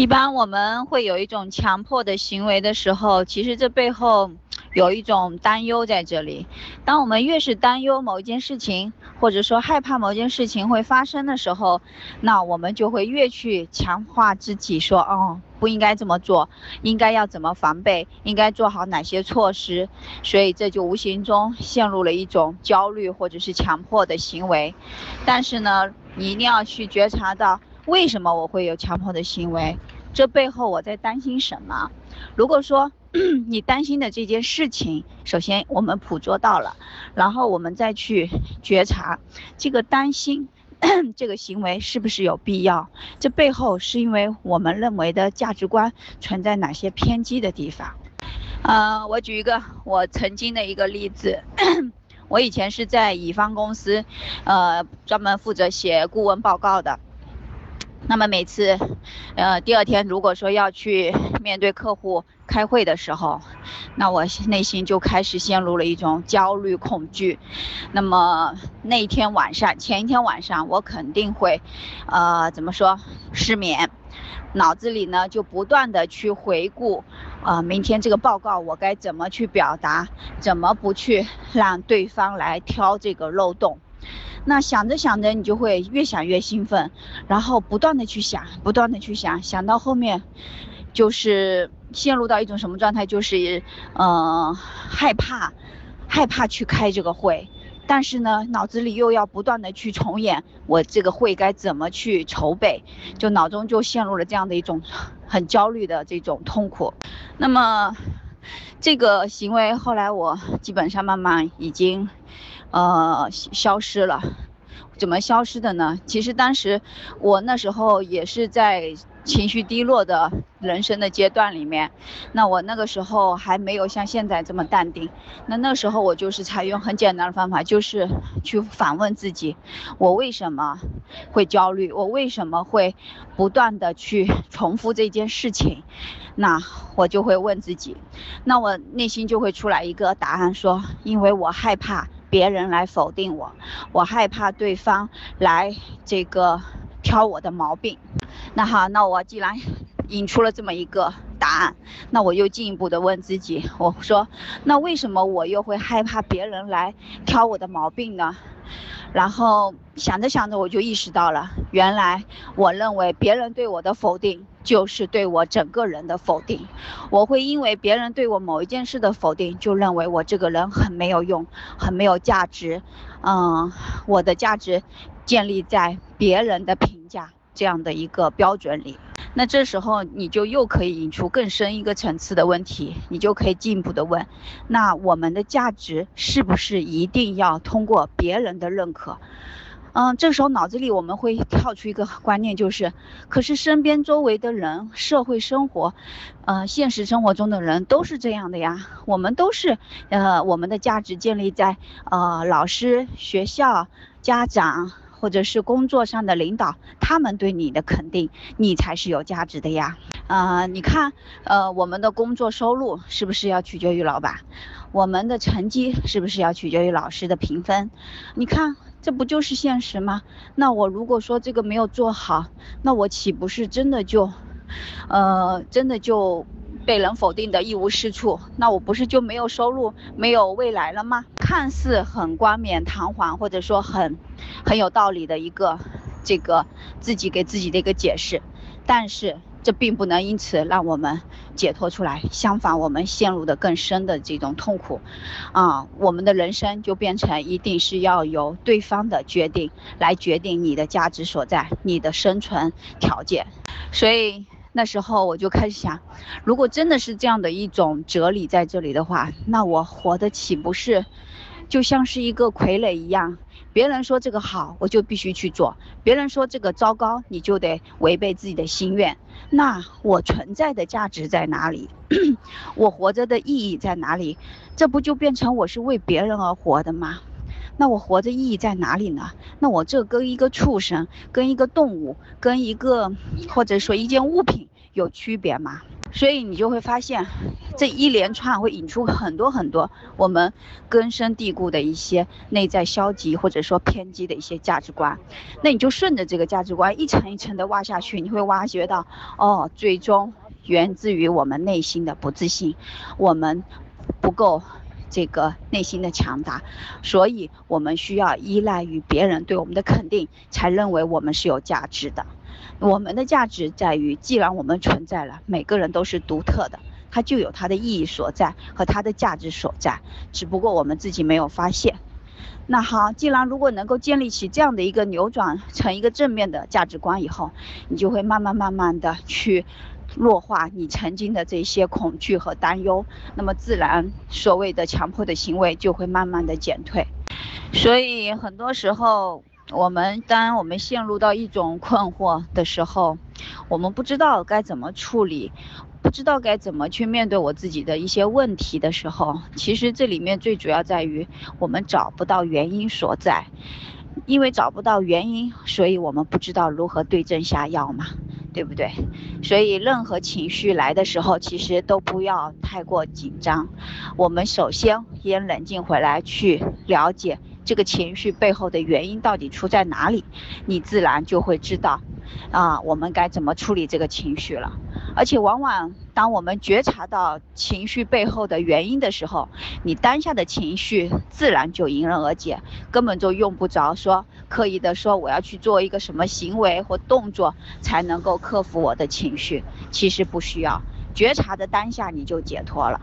一般我们会有一种强迫的行为的时候，其实这背后有一种担忧在这里。当我们越是担忧某一件事情，或者说害怕某件事情会发生的时候，那我们就会越去强化自己，说哦，不应该这么做，应该要怎么防备，应该做好哪些措施。所以这就无形中陷入了一种焦虑或者是强迫的行为。但是呢，你一定要去觉察到。为什么我会有强迫的行为？这背后我在担心什么？如果说 你担心的这件事情，首先我们捕捉到了，然后我们再去觉察这个担心 这个行为是不是有必要？这背后是因为我们认为的价值观存在哪些偏激的地方？呃，我举一个我曾经的一个例子，我以前是在乙方公司，呃，专门负责写顾问报告的。那么每次，呃，第二天如果说要去面对客户开会的时候，那我内心就开始陷入了一种焦虑恐惧。那么那天晚上，前一天晚上，我肯定会，呃，怎么说，失眠，脑子里呢就不断的去回顾，呃，明天这个报告我该怎么去表达，怎么不去让对方来挑这个漏洞。那想着想着，你就会越想越兴奋，然后不断的去想，不断的去想，想到后面，就是陷入到一种什么状态？就是，嗯，害怕，害怕去开这个会，但是呢，脑子里又要不断的去重演我这个会该怎么去筹备，就脑中就陷入了这样的一种很焦虑的这种痛苦。那么，这个行为后来我基本上慢慢已经。呃，消失了，怎么消失的呢？其实当时我那时候也是在情绪低落的人生的阶段里面，那我那个时候还没有像现在这么淡定。那那时候我就是采用很简单的方法，就是去反问自己：我为什么会焦虑？我为什么会不断的去重复这件事情？那我就会问自己，那我内心就会出来一个答案，说：因为我害怕。别人来否定我，我害怕对方来这个挑我的毛病。那好，那我既然引出了这么一个答案，那我又进一步的问自己，我说，那为什么我又会害怕别人来挑我的毛病呢？然后想着想着，我就意识到了，原来我认为别人对我的否定就是对我整个人的否定。我会因为别人对我某一件事的否定，就认为我这个人很没有用，很没有价值。嗯，我的价值建立在别人的评价这样的一个标准里。那这时候你就又可以引出更深一个层次的问题，你就可以进一步的问：那我们的价值是不是一定要通过别人的认可？嗯，这时候脑子里我们会跳出一个观念，就是，可是身边周围的人、社会生活，呃，现实生活中的人都是这样的呀。我们都是，呃，我们的价值建立在呃老师、学校、家长。或者是工作上的领导，他们对你的肯定，你才是有价值的呀。呃，你看，呃，我们的工作收入是不是要取决于老板？我们的成绩是不是要取决于老师的评分？你看，这不就是现实吗？那我如果说这个没有做好，那我岂不是真的就，呃，真的就？被人否定的一无是处，那我不是就没有收入、没有未来了吗？看似很冠冕堂皇，或者说很很有道理的一个这个自己给自己的一个解释，但是这并不能因此让我们解脱出来，相反，我们陷入的更深的这种痛苦，啊，我们的人生就变成一定是要由对方的决定来决定你的价值所在、你的生存条件，所以。那时候我就开始想，如果真的是这样的一种哲理在这里的话，那我活得岂不是就像是一个傀儡一样？别人说这个好，我就必须去做；别人说这个糟糕，你就得违背自己的心愿。那我存在的价值在哪里？我活着的意义在哪里？这不就变成我是为别人而活的吗？那我活着意义在哪里呢？那我这跟一个畜生、跟一个动物、跟一个或者说一件物品有区别吗？所以你就会发现，这一连串会引出很多很多我们根深蒂固的一些内在消极或者说偏激的一些价值观。那你就顺着这个价值观一层一层的挖下去，你会挖掘到，哦，最终源自于我们内心的不自信，我们不够。这个内心的强大，所以我们需要依赖于别人对我们的肯定，才认为我们是有价值的。我们的价值在于，既然我们存在了，每个人都是独特的，它就有它的意义所在和它的价值所在，只不过我们自己没有发现。那好，既然如果能够建立起这样的一个扭转成一个正面的价值观以后，你就会慢慢慢慢的去。弱化你曾经的这些恐惧和担忧，那么自然所谓的强迫的行为就会慢慢的减退。所以很多时候，我们当我们陷入到一种困惑的时候，我们不知道该怎么处理，不知道该怎么去面对我自己的一些问题的时候，其实这里面最主要在于我们找不到原因所在，因为找不到原因，所以我们不知道如何对症下药嘛。对不对？所以任何情绪来的时候，其实都不要太过紧张。我们首先先冷静回来，去了解这个情绪背后的原因到底出在哪里，你自然就会知道，啊，我们该怎么处理这个情绪了。而且往往，当我们觉察到情绪背后的原因的时候，你当下的情绪自然就迎刃而解，根本就用不着说刻意的说我要去做一个什么行为或动作才能够克服我的情绪。其实不需要，觉察的当下你就解脱了。